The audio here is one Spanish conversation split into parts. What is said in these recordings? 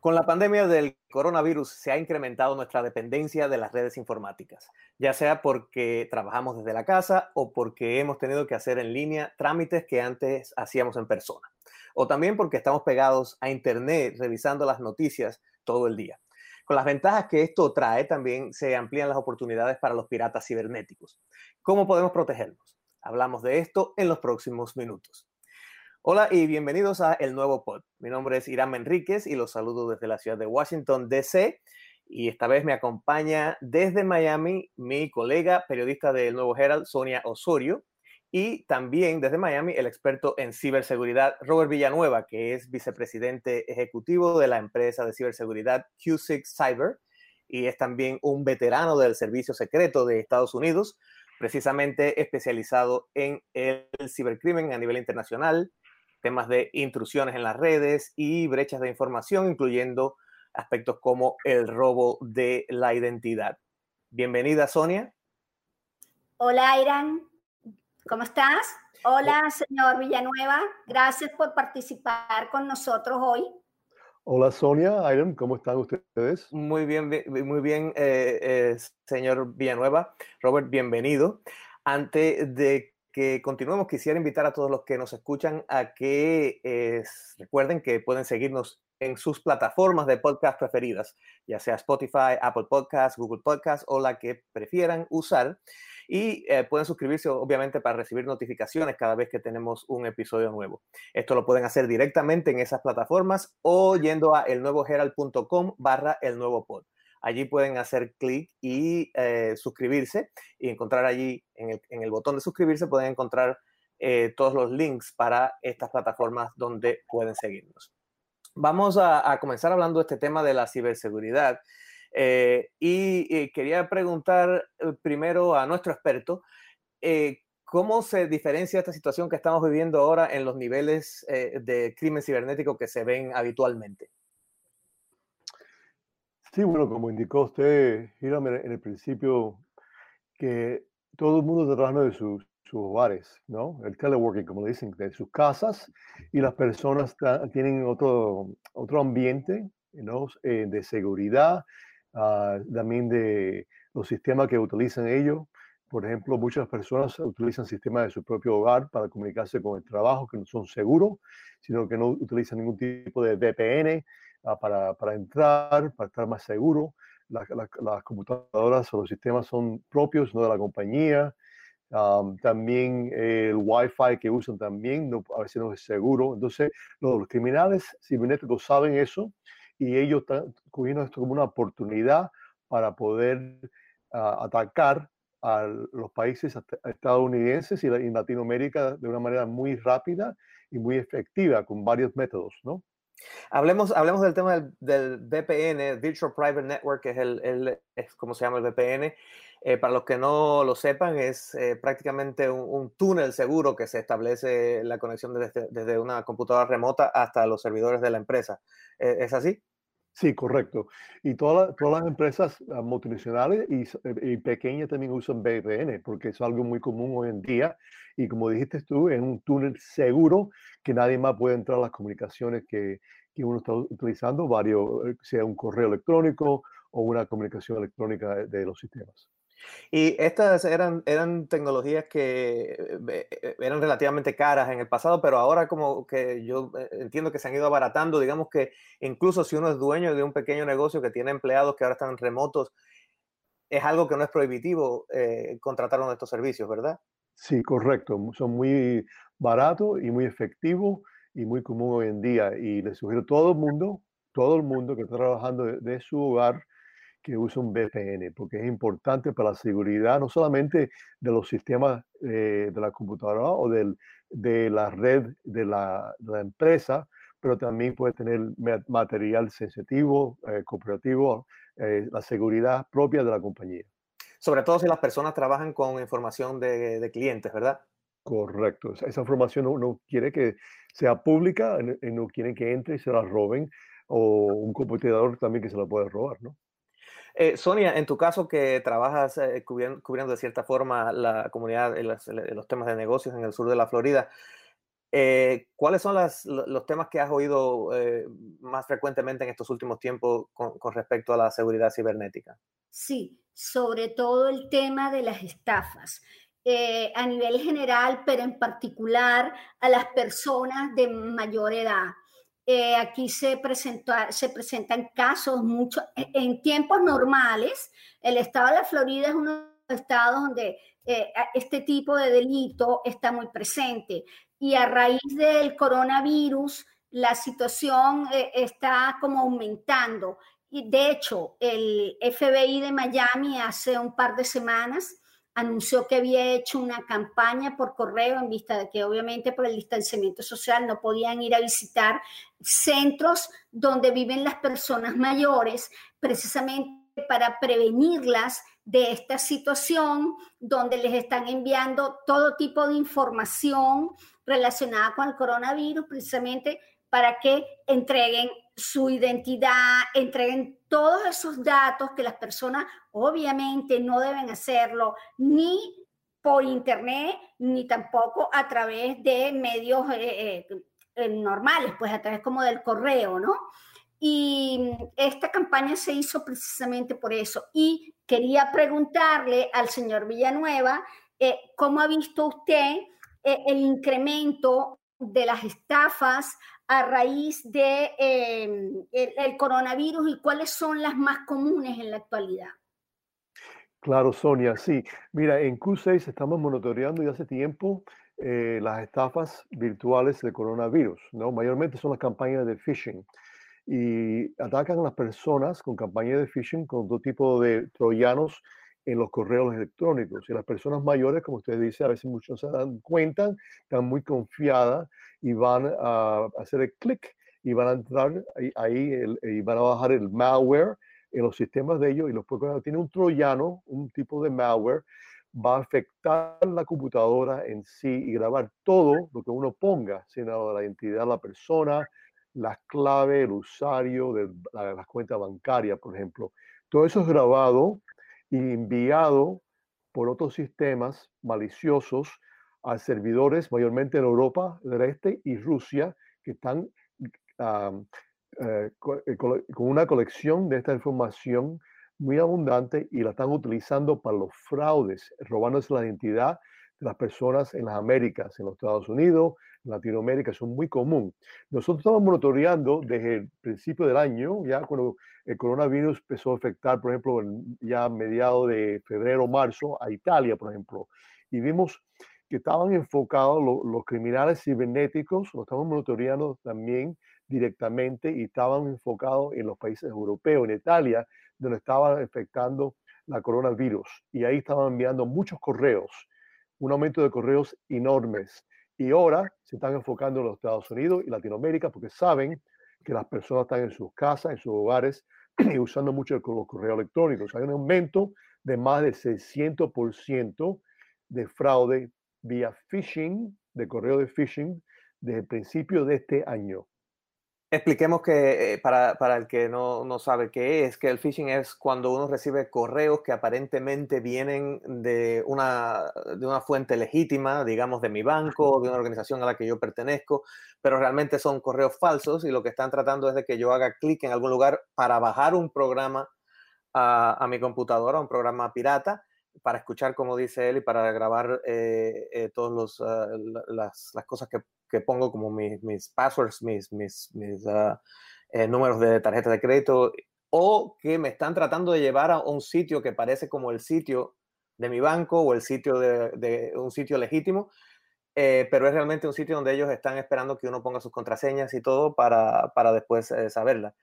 Con la pandemia del coronavirus se ha incrementado nuestra dependencia de las redes informáticas, ya sea porque trabajamos desde la casa o porque hemos tenido que hacer en línea trámites que antes hacíamos en persona, o también porque estamos pegados a Internet revisando las noticias todo el día. Con las ventajas que esto trae, también se amplían las oportunidades para los piratas cibernéticos. ¿Cómo podemos protegernos? Hablamos de esto en los próximos minutos. Hola y bienvenidos a El Nuevo Pod. Mi nombre es Irán Enríquez y los saludo desde la ciudad de Washington, D.C. Y esta vez me acompaña desde Miami mi colega periodista del Nuevo Herald, Sonia Osorio, y también desde Miami el experto en ciberseguridad, Robert Villanueva, que es vicepresidente ejecutivo de la empresa de ciberseguridad Q6 Cyber y es también un veterano del Servicio Secreto de Estados Unidos, precisamente especializado en el cibercrimen a nivel internacional, temas de intrusiones en las redes y brechas de información, incluyendo aspectos como el robo de la identidad. Bienvenida, Sonia. Hola, Irán. ¿Cómo estás? Hola, señor Villanueva. Gracias por participar con nosotros hoy. Hola, Sonia, Irán. ¿Cómo están ustedes? Muy bien, muy bien, eh, eh, señor Villanueva. Robert, bienvenido. Antes de continuemos, quisiera invitar a todos los que nos escuchan a que eh, recuerden que pueden seguirnos en sus plataformas de podcast preferidas, ya sea Spotify, Apple Podcasts, Google Podcasts o la que prefieran usar. Y eh, pueden suscribirse, obviamente, para recibir notificaciones cada vez que tenemos un episodio nuevo. Esto lo pueden hacer directamente en esas plataformas o yendo a elnuevoherald.com barra el nuevo pod. Allí pueden hacer clic y eh, suscribirse y encontrar allí en el, botón de suscribirse pueden encontrar eh, todos los links para estas plataformas donde pueden seguirnos. Vamos a, comenzar hablando de este tema de la ciberseguridad. Eh, y, quería preguntar primero a nuestro experto, ¿cómo se diferencia esta situación que estamos viviendo ahora en los niveles de crimen cibernético que se ven habitualmente? Sí, bueno, como indicó usted, en el principio, que todo el mundo está trabajando de sus, hogares, ¿no? El teleworking, como dicen, de sus casas, y las personas tienen otro, otro ambiente, ¿no? Eh, de seguridad, ah, también de los sistemas que utilizan ellos. Por ejemplo, muchas personas utilizan sistemas de su propio hogar para comunicarse con el trabajo que no son seguros, sino que no utilizan ningún tipo de VPN para, para, entrar, para estar más seguro. las computadoras o los sistemas son propios, no de la compañía. también el Wi-Fi que usan también no, a veces no es seguro. Entonces, los, criminales cibernéticos saben eso y ellos están cogiendo esto como una oportunidad para poder ah, atacar a los países estadounidenses y, en Latinoamérica de una manera muy rápida y muy efectiva con varios métodos, ¿no? Hablemos, hablemos del tema del, VPN, Virtual Private Network, que es, el, es como se llama el VPN. Eh, para los que no lo sepan, es eh, prácticamente un, túnel seguro que se establece la conexión desde, una computadora remota hasta los servidores de la empresa. Eh, ¿Es así? Sí, correcto. Y todas, las empresas ah, multinacionales y, y, pequeñas también usan VPN porque es algo muy común hoy en día. Y como dijiste tú, es un túnel seguro que nadie más puede entrar a las comunicaciones que, que uno está utilizando, varios, eh, sea un correo electrónico o una comunicación electrónica de los sistemas. Y estas eran, eran tecnologías que eh, eh, eran relativamente caras en el pasado, pero ahora como que yo eh, entiendo que se han ido abaratando, digamos que incluso si uno es dueño de un pequeño negocio que tiene empleados que ahora están remotos, es algo que no es prohibitivo contratar uno de estos servicios, ¿verdad? Sí, correcto. Son muy baratos y muy efectivos y muy común hoy en día. Y les sugiero a todo el mundo, todo el mundo que está trabajando de su hogar, que use un VPN, porque es importante para la seguridad no solamente de los sistemas eh, de la computadora o del, de la red de la, empresa, pero también puede tener material sensitivo, eh, cooperativo, eh, la seguridad propia de la compañía. Sobre todo si las personas trabajan con información de, clientes, ¿verdad? Correcto. Esa información no, quiere que sea pública, no quieren que entre y se la roben, o un computador también que se la puede robar, ¿no? Eh, Sonia, en tu caso que trabajas eh, cubriendo, de cierta forma la comunidad, los, los temas de negocios en el sur de la Florida, Eh, ¿Cuáles son los temas que has oído eh, más frecuentemente en estos últimos tiempos con, respecto a la seguridad cibernética? Sí, sobre todo el tema de las estafas. Eh, a nivel general, pero en particular a las personas de mayor edad. Aquí se, presentó, se presentan casos mucho, e, en tiempos normales, el estado de la Florida es uno de los estados donde este tipo de delito está muy presente y a raíz del coronavirus la situación eh, está como aumentando. Y de hecho, el FBI de Miami hace un par de semanas anunció que había hecho una campaña por correo en vista de que obviamente por el distanciamiento social no podían ir a visitar centros donde viven las personas mayores, precisamente para prevenirlas de esta situación, donde les están enviando todo tipo de información relacionada con el coronavirus, precisamente para que entreguen su identidad, entreguen todos esos datos que las personas obviamente no deben hacerlo ni por internet ni tampoco a través de medios eh, eh, eh, normales, pues a través como del correo, ¿no? Y esta campaña se hizo precisamente por eso. Y quería preguntarle al señor Villanueva, ¿cómo ha visto usted el incremento de las estafas a raíz de em, el, coronavirus y cuáles son las más comunes en la actualidad. Claro, Sonia, sí. Mira, en Q6 estamos monitoreando ya hace tiempo eh, las estafas virtuales del coronavirus, ¿no? Mayormente son las campañas de phishing y atacan a las personas con campañas de phishing con todo tipo de troyanos en los correos electrónicos. Y las personas mayores, como usted dice, a veces muchos se dan cuenta, están muy confiadas y van a hacer el clic y van a entrar ahí, y van a bajar el malware en los sistemas de ellos y los cuando tiene un troyano, un tipo de malware, va a afectar la computadora en sí y grabar todo lo que uno ponga, sino la identidad de la persona, las claves, el usuario de las la cuentas bancarias, por ejemplo. Todo eso es grabado y enviado por otros sistemas maliciosos a servidores, mayormente en Europa del Este y Rusia, que están eh, eh, con, una colección de esta información muy abundante y la están utilizando para los fraudes, robándose la identidad de las personas en las Américas, en los Estados Unidos, en Latinoamérica, son muy común. Nosotros estamos monitoreando desde el principio del año, ya cuando el coronavirus empezó a afectar, por ejemplo, ya a mediados de febrero, marzo, a Italia, por ejemplo, y vimos que estaban enfocados los criminales cibernéticos, lo estamos monitoreando también directamente y estaban enfocados en los países europeos, en Italia, donde estaba afectando la coronavirus. Y ahí estaban enviando muchos correos un aumento de correos enormes. Y ahora se están enfocando en los Estados Unidos y Latinoamérica porque saben que las personas están en sus casas, en sus hogares y usando mucho los correos electrónicos. Hay un aumento de más de 600% de fraude vía phishing, de correo de phishing, desde el principio de este año. Expliquemos que eh, para, para, el que no, no, sabe qué es, que el phishing es cuando uno recibe correos que aparentemente vienen de una, de una fuente legítima, digamos de mi banco, de una organización a la que yo pertenezco, pero realmente son correos falsos y lo que están tratando es de que yo haga clic en algún lugar para bajar un programa a, a mi computadora, un programa pirata, para escuchar, como dice él, y para grabar eh, eh, todas ah, las, las, cosas que que pongo como mis, mis passwords, mis, mis, mis ah, eh, números de tarjeta de crédito, o que me están tratando de llevar a un sitio que parece como el sitio de mi banco o el sitio de, de un sitio legítimo, eh, pero es realmente un sitio donde ellos están esperando que uno ponga sus contraseñas y todo para, para después eh, saberla.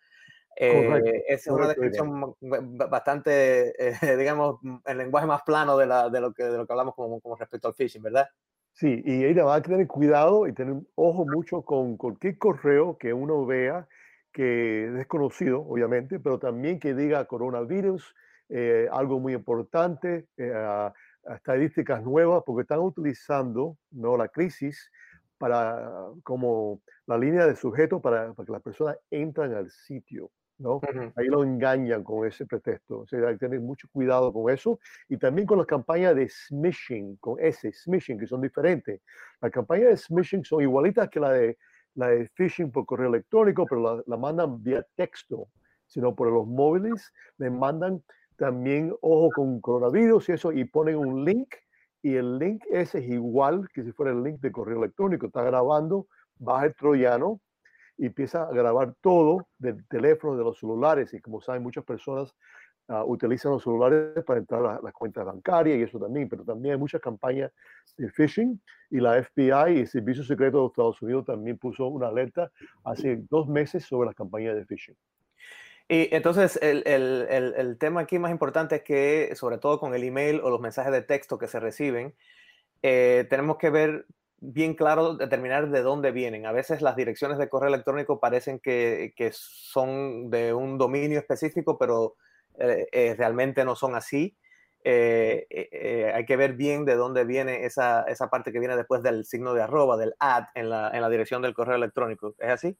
es una descripción bastante, digamos, el lenguaje más plano de, la, de, lo, que, de lo que hablamos como, como respecto al phishing, ¿verdad? Sí, y ahí va a tener cuidado y tener ojo mucho con cualquier correo que uno vea que es desconocido, obviamente, pero también que diga coronavirus, eh, algo muy importante, eh, estadísticas nuevas, porque están utilizando ¿no? la crisis para, como la línea de sujeto para, para que las personas entran al sitio. ¿No? Ahí lo engañan con ese pretexto. O sea, hay que tener mucho cuidado con eso. Y también con las campañas de smishing, con S, smishing, que son diferentes. Las campañas de smishing son igualitas que la de, la de phishing por correo electrónico, pero la, la mandan vía texto, sino por los móviles. Le mandan también, ojo, con coronavirus y eso, y ponen un link. Y el link ese es igual que si fuera el link de correo electrónico. Está grabando, baja el troyano y empieza a grabar todo del teléfono, de los celulares. Y como saben, muchas personas uh, utilizan los celulares para entrar a las cuentas bancarias y eso también, pero también hay muchas campañas de phishing y la FBI y el Servicio Secreto de Estados Unidos también puso una alerta hace dos meses sobre las campañas de phishing. Y entonces el, el, el, el, tema aquí más importante es que, sobre todo con el email o los mensajes de texto que se reciben, eh, tenemos que ver bien claro determinar de dónde vienen. A veces las direcciones de correo electrónico parecen que, que son de un dominio específico, pero eh, eh, realmente no son así. Eh, hay que ver bien de dónde viene esa, esa, parte que viene después del signo de arroba, del ad en la, en la dirección del correo electrónico. ¿Es así?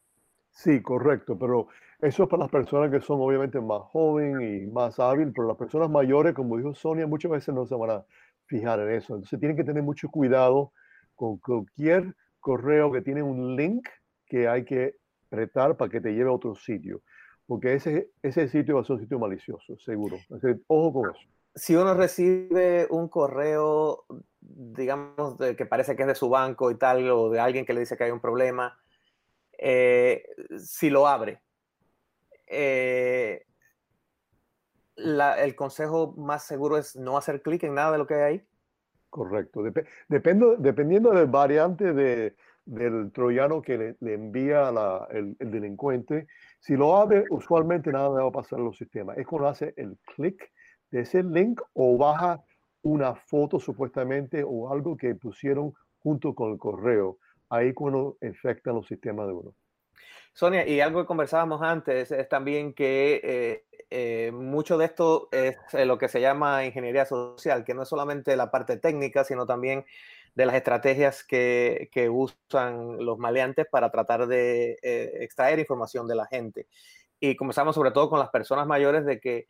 Sí, correcto, pero eso es para las personas que son obviamente más jóvenes y más hábiles, pero las personas mayores, como dijo Sonia, muchas veces no se van a fijar en eso. Entonces tienen que tener mucho cuidado con cualquier correo que tiene un link que hay que apretar para que te lleve a otro sitio, porque ese, ese sitio va a ser un sitio malicioso, seguro. Ojo con eso. Si uno recibe un correo, digamos, que parece que es de su banco y tal, o de alguien que le dice que hay un problema, eh, si lo abre, eh, el consejo más seguro es no hacer clic en nada de lo que hay ahí. Correcto. Dep dependo, dependiendo del variante de, del troyano que le, envía el, el, delincuente, si lo abre, usualmente nada va a pasar en los sistemas. Es cuando hace el clic de ese link o baja una foto supuestamente o algo que pusieron junto con el correo. Ahí cuando infectan los sistemas de uno. Sonia, y algo que conversábamos antes es también que eh, eh, mucho de esto es eh, lo que se llama ingeniería social, que no es solamente la parte técnica, sino también de las estrategias que, usan los maleantes para tratar de extraer información de la gente. Y comenzamos sobre todo con las personas mayores de que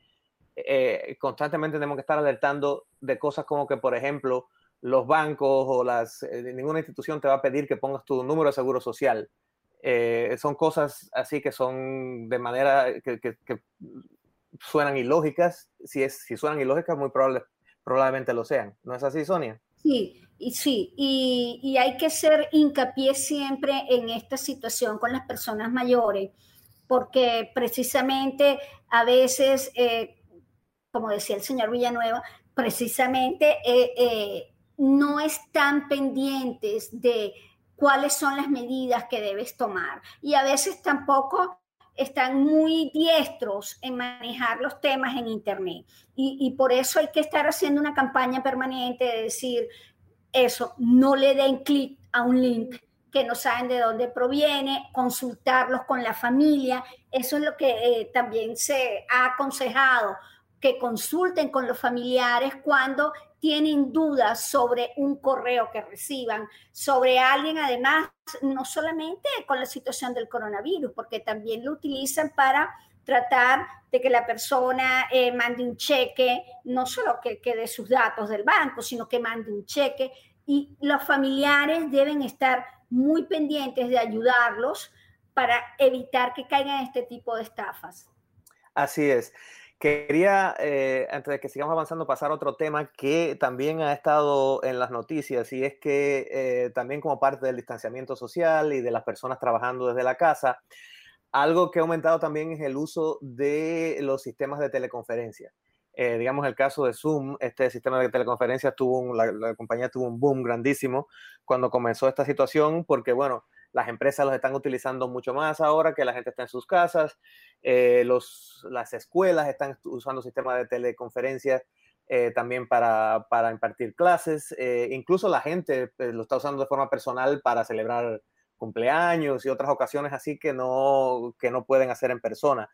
constantemente tenemos que estar alertando de cosas como que, por ejemplo, los bancos o las, ninguna institución te va a pedir que pongas tu número de seguro social. Eh, son cosas así que son de manera que, que, suenan ilógicas. Si, es, si suenan ilógicas, muy probable, probablemente lo sean. ¿No es así, Sonia? Sí, y sí, y, y, hay que hacer hincapié siempre en esta situación con las personas mayores, porque precisamente a veces, eh, como decía el señor Villanueva, precisamente eh, eh, no están pendientes de cuáles son las medidas que debes tomar. Y a veces tampoco están muy diestros en manejar los temas en Internet. Y, por eso hay que estar haciendo una campaña permanente de decir eso, no le den clic a un link que no saben de dónde proviene, consultarlos con la familia. Eso es lo que eh, también se ha aconsejado, que consulten con los familiares cuando tienen dudas sobre un correo que reciban, sobre alguien, además, no solamente con la situación del coronavirus, porque también lo utilizan para tratar de que la persona eh, mande un cheque, no solo que, que dé sus datos del banco, sino que mande un cheque. Y los familiares deben estar muy pendientes de ayudarlos para evitar que caigan este tipo de estafas. Así es. Quería, eh, antes de que sigamos avanzando, pasar a otro tema que también ha estado en las noticias y es que eh, también como parte del distanciamiento social y de las personas trabajando desde la casa, algo que ha aumentado también es el uso de los sistemas de teleconferencia. Eh, digamos el caso de Zoom, este sistema de teleconferencia tuvo un, la, la compañía tuvo un boom grandísimo cuando comenzó esta situación porque, bueno, las empresas los están utilizando mucho más ahora que la gente está en sus casas. Eh, los, las escuelas están usando sistemas de teleconferencias eh, también para, para, impartir clases. Eh, incluso la gente lo está usando de forma personal para celebrar cumpleaños y otras ocasiones así que no, que no pueden hacer en persona.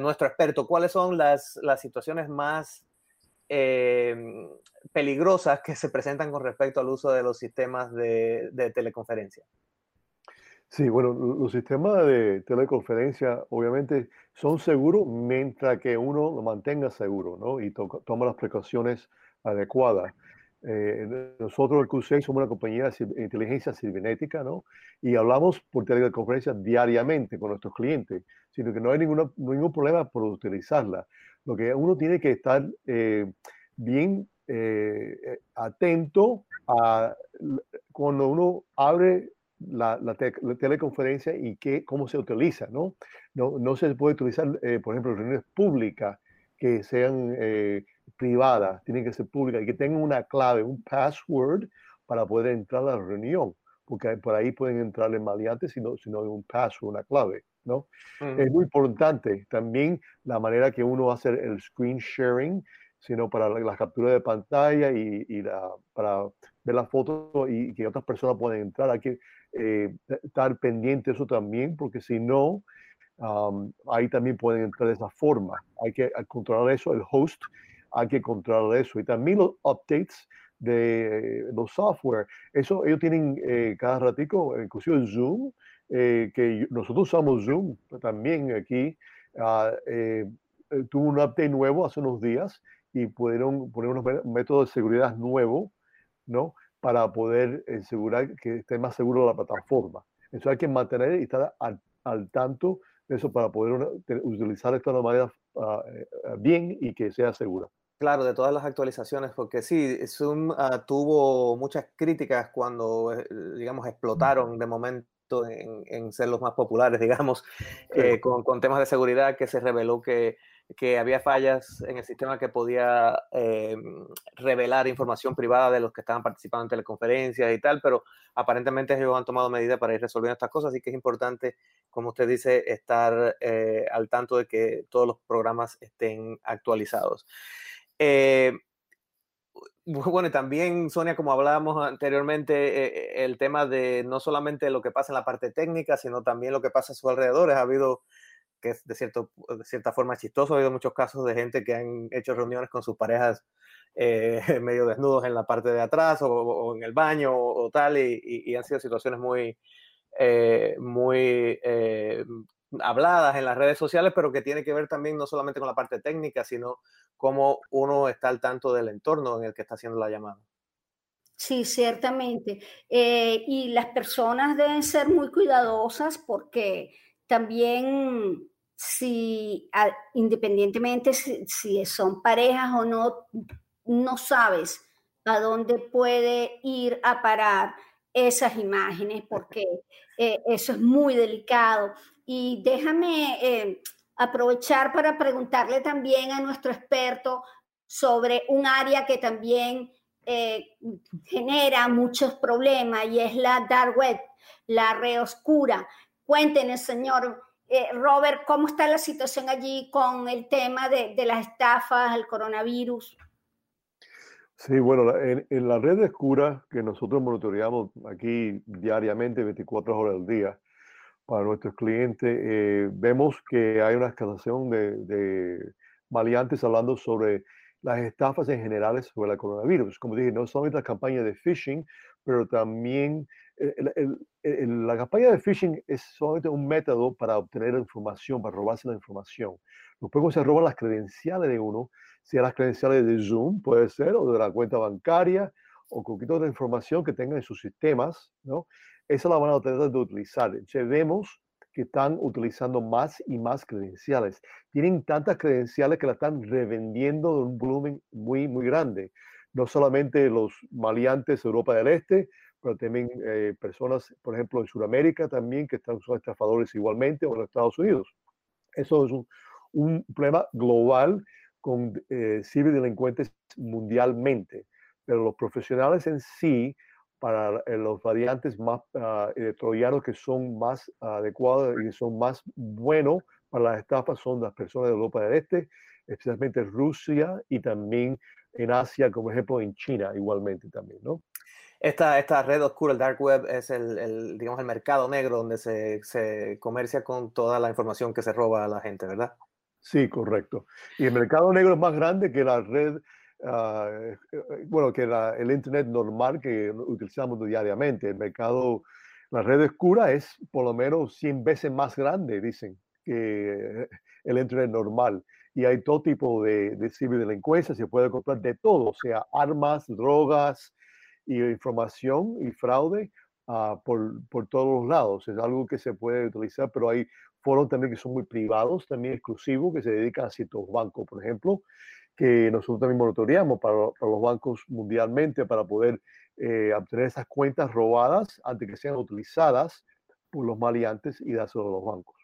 Nuestro experto, ¿cuáles son las, las situaciones más eh, peligrosas que se presentan con respecto al uso de los sistemas de, de teleconferencia. Sí, bueno, los sistemas de teleconferencia obviamente son seguros mientras que uno lo mantenga seguro, ¿no? Y toma las precauciones adecuadas. Eh, nosotros, el q somos una compañía de inteligencia cibernética, ¿no? Y hablamos por teleconferencia diariamente con nuestros clientes, sino que no hay ninguna, ningún problema por utilizarla. Lo que uno tiene que estar eh, bien eh, atento a cuando uno abre la, teleconferencia y qué, cómo se utiliza, ¿no? No, no se puede utilizar, eh, por ejemplo, reuniones públicas que sean eh, privadas, tienen que ser públicas y que tengan una clave, un password para poder entrar a la reunión, porque por ahí pueden entrar en maleantes si no, si no hay un password, una clave, ¿no? Es muy importante también la manera que uno hace el screen sharing, sino para la, captura de pantalla y, y la, para ver la foto y que otras personas puedan entrar. Hay que eh, estar pendiente de eso también, porque si no, ahí también pueden entrar de esa forma. Hay que controlar eso, el host, hay que controlar eso. Y también los updates de los software. Eso ellos tienen eh, cada ratico, inclusive Zoom, eh, que nosotros usamos Zoom también aquí. Ah, tuvo un update nuevo hace unos días y pudieron poner unos métodos de seguridad nuevos, ¿no? para poder asegurar que esté más seguro la plataforma. Eso hay que mantener y estar al, tanto de eso para poder utilizar esto de manera uh, bien y que sea segura. Claro, de todas las actualizaciones, porque sí, Zoom uh, tuvo muchas críticas cuando, eh, digamos, explotaron de momento en, en, ser los más populares, digamos, eh, con, con, temas de seguridad que se reveló que que había fallas en el sistema que podía eh, revelar información privada de los que estaban participando en teleconferencias y tal, pero aparentemente ellos han tomado medidas para ir resolviendo estas cosas, así que es importante, como usted dice, estar eh, al tanto de que todos los programas estén actualizados. Eh, bueno, y también, Sonia, como hablábamos anteriormente, el tema de no solamente lo que pasa en la parte técnica, sino también lo que pasa a sus alrededores. Ha habido que es de, cierto, de cierta forma chistoso. Ha habido muchos casos de gente que han hecho reuniones con sus parejas eh, medio desnudos en la parte de atrás o, en el baño o, tal, y, han sido situaciones muy, eh, muy eh, habladas en las redes sociales, pero que tiene que ver también no solamente con la parte técnica, sino cómo uno está al tanto del entorno en el que está haciendo la llamada. Sí, ciertamente. y las personas deben ser muy cuidadosas porque también si independientemente si, son parejas o no, no sabes a dónde puede ir a parar esas imágenes, porque eh, eso es muy delicado. Y déjame eh, aprovechar para preguntarle también a nuestro experto sobre un área que también eh, genera muchos problemas y es la dark web, la red oscura. Cuéntenos, señor eh, Robert, ¿cómo está la situación allí con el tema de, las estafas, el coronavirus? Sí, bueno, en, la red oscura que nosotros monitoreamos aquí diariamente, 24 horas al día, para nuestros clientes, eh, vemos que hay una escalación de, de maleantes hablando sobre las estafas en general sobre el coronavirus. Como dije, no solamente la campaña de phishing, pero también la campaña de phishing es solamente un método para obtener información, para robarse la información. Luego se roban las credenciales de uno, sea las credenciales de Zoom, puede ser, o de la cuenta bancaria, o cualquier otra información que tengan en sus sistemas, ¿no? Esa la van a tratar de utilizar. Entonces vemos que están utilizando más y más credenciales. Tienen tantas credenciales que la están revendiendo de un volumen muy, muy grande. No solamente los maleantes de Europa del Este, pero también eh, personas, por ejemplo, en Sudamérica también, que están, son estafadores igualmente, o en Estados Unidos. Eso es un, un problema global con eh, ciberdelincuentes mundialmente, pero los profesionales en sí, para eh, los variantes más uh, troyanos que son más adecuados y son más buenos para las estafas son las personas de Europa del Este, especialmente Rusia y también en Asia, como ejemplo en China igualmente también, ¿no? Esta, esta red oscura, el dark web, es el, digamos, el mercado negro donde se, se, comercia con toda la información que se roba a la gente, ¿verdad? Sí, correcto. Y el mercado negro es más grande que la red, uh, bueno, que la, el Internet normal que utilizamos diariamente. El mercado La red oscura es por lo menos 100 veces más grande, dicen, que el Internet normal. Y hay todo tipo de, de ciberdelincuencia, se puede comprar de todo, o sea, armas, drogas y información y fraude uh, por, por, todos los lados. Es algo que se puede utilizar, pero hay foros también que son muy privados, también exclusivos, que se dedican a ciertos bancos, por ejemplo, que nosotros también monitoreamos para, para los bancos mundialmente para poder eh, obtener esas cuentas robadas antes que sean utilizadas por los maleantes y dárselo a los bancos.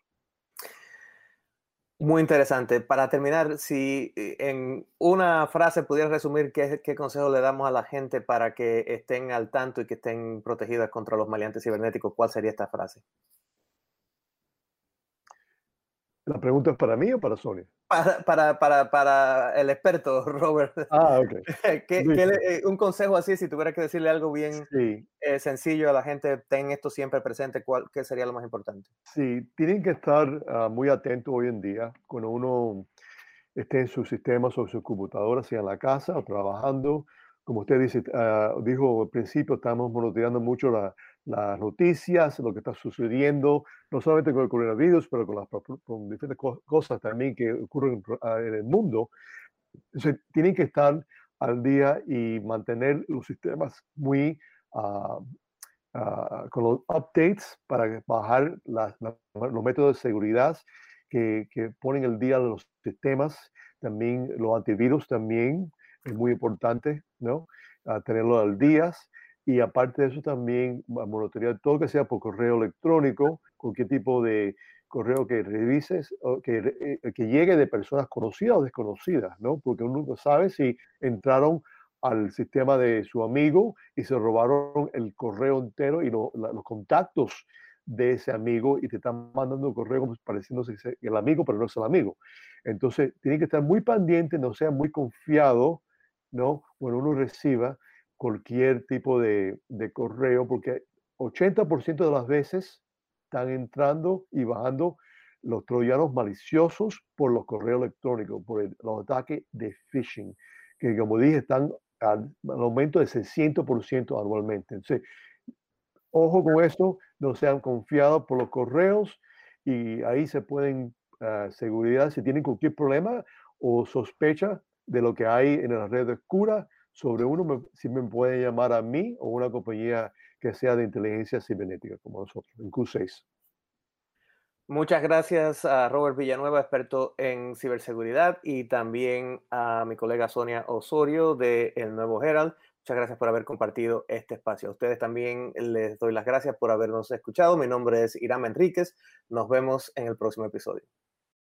Muy interesante. Para terminar, si eh, en una frase pudieras resumir qué, qué consejo le damos a la gente para que estén al tanto y que estén protegidas contra los maleantes cibernéticos, ¿cuál sería esta frase? ¿La pregunta es para mí o para Sonia? Para, para, para, para el experto, Robert. Ah, ok. ¿Qué, qué un consejo así, si tuviera que decirle algo bien Sí, eh, sencillo a la gente, ten esto siempre presente, ¿cuál, ¿qué sería lo más importante? sí, tienen que estar ah, muy atentos hoy en día cuando uno esté en sus sistemas o sus computadoras, sea en la casa o trabajando. Como usted dice, ah, dijo al principio, estamos monitoreando mucho la- las noticias, lo que está sucediendo, no solamente con el coronavirus, pero con, las, con diferentes co- cosas también que ocurren ah, en el mundo. Tienen que estar al día y mantener los sistemas muy ah, ah, con los updates para bajar los métodos de seguridad que, que ponen el día de los sistemas. También los antivirus también es muy importante, ¿no? Ah, tenerlo al día. Y aparte de eso también monitorear todo que sea por correo electrónico, cualquier tipo de correo que revises, o que, re- eh, que llegue de personas conocidas o desconocidas, ¿no? Porque uno no sabe si entraron al sistema de su amigo y se robaron el correo entero y los contactos de ese amigo y te están mandando un correo pareciéndose el amigo, pero no es el amigo. Entonces, tiene que estar muy pendiente, no sea muy confiado, ¿no? Cuando uno reciba cualquier tipo de, de correo, porque 80% de las veces están entrando y bajando los troyanos maliciosos por los correos electrónicos, por el- los ataques de phishing, que como dije están al, al aumento de 600% anualmente. Entonces, ojo con esto, no sean confiados por los correos y ahí se pueden, ah, seguridad, si tienen cualquier problema o sospecha de lo que hay en la red oscura sobre uno, me- si me pueden llamar a mí o una compañía que sea de inteligencia cibernética como nosotros, en Q6. Muchas gracias a Robert Villanueva, experto en ciberseguridad, y también a mi colega Sonia Osorio de El Nuevo Herald. Muchas gracias por haber compartido este espacio. A ustedes también les doy las gracias por habernos escuchado. Mi nombre es Irama Enríquez. Nos vemos en el próximo episodio.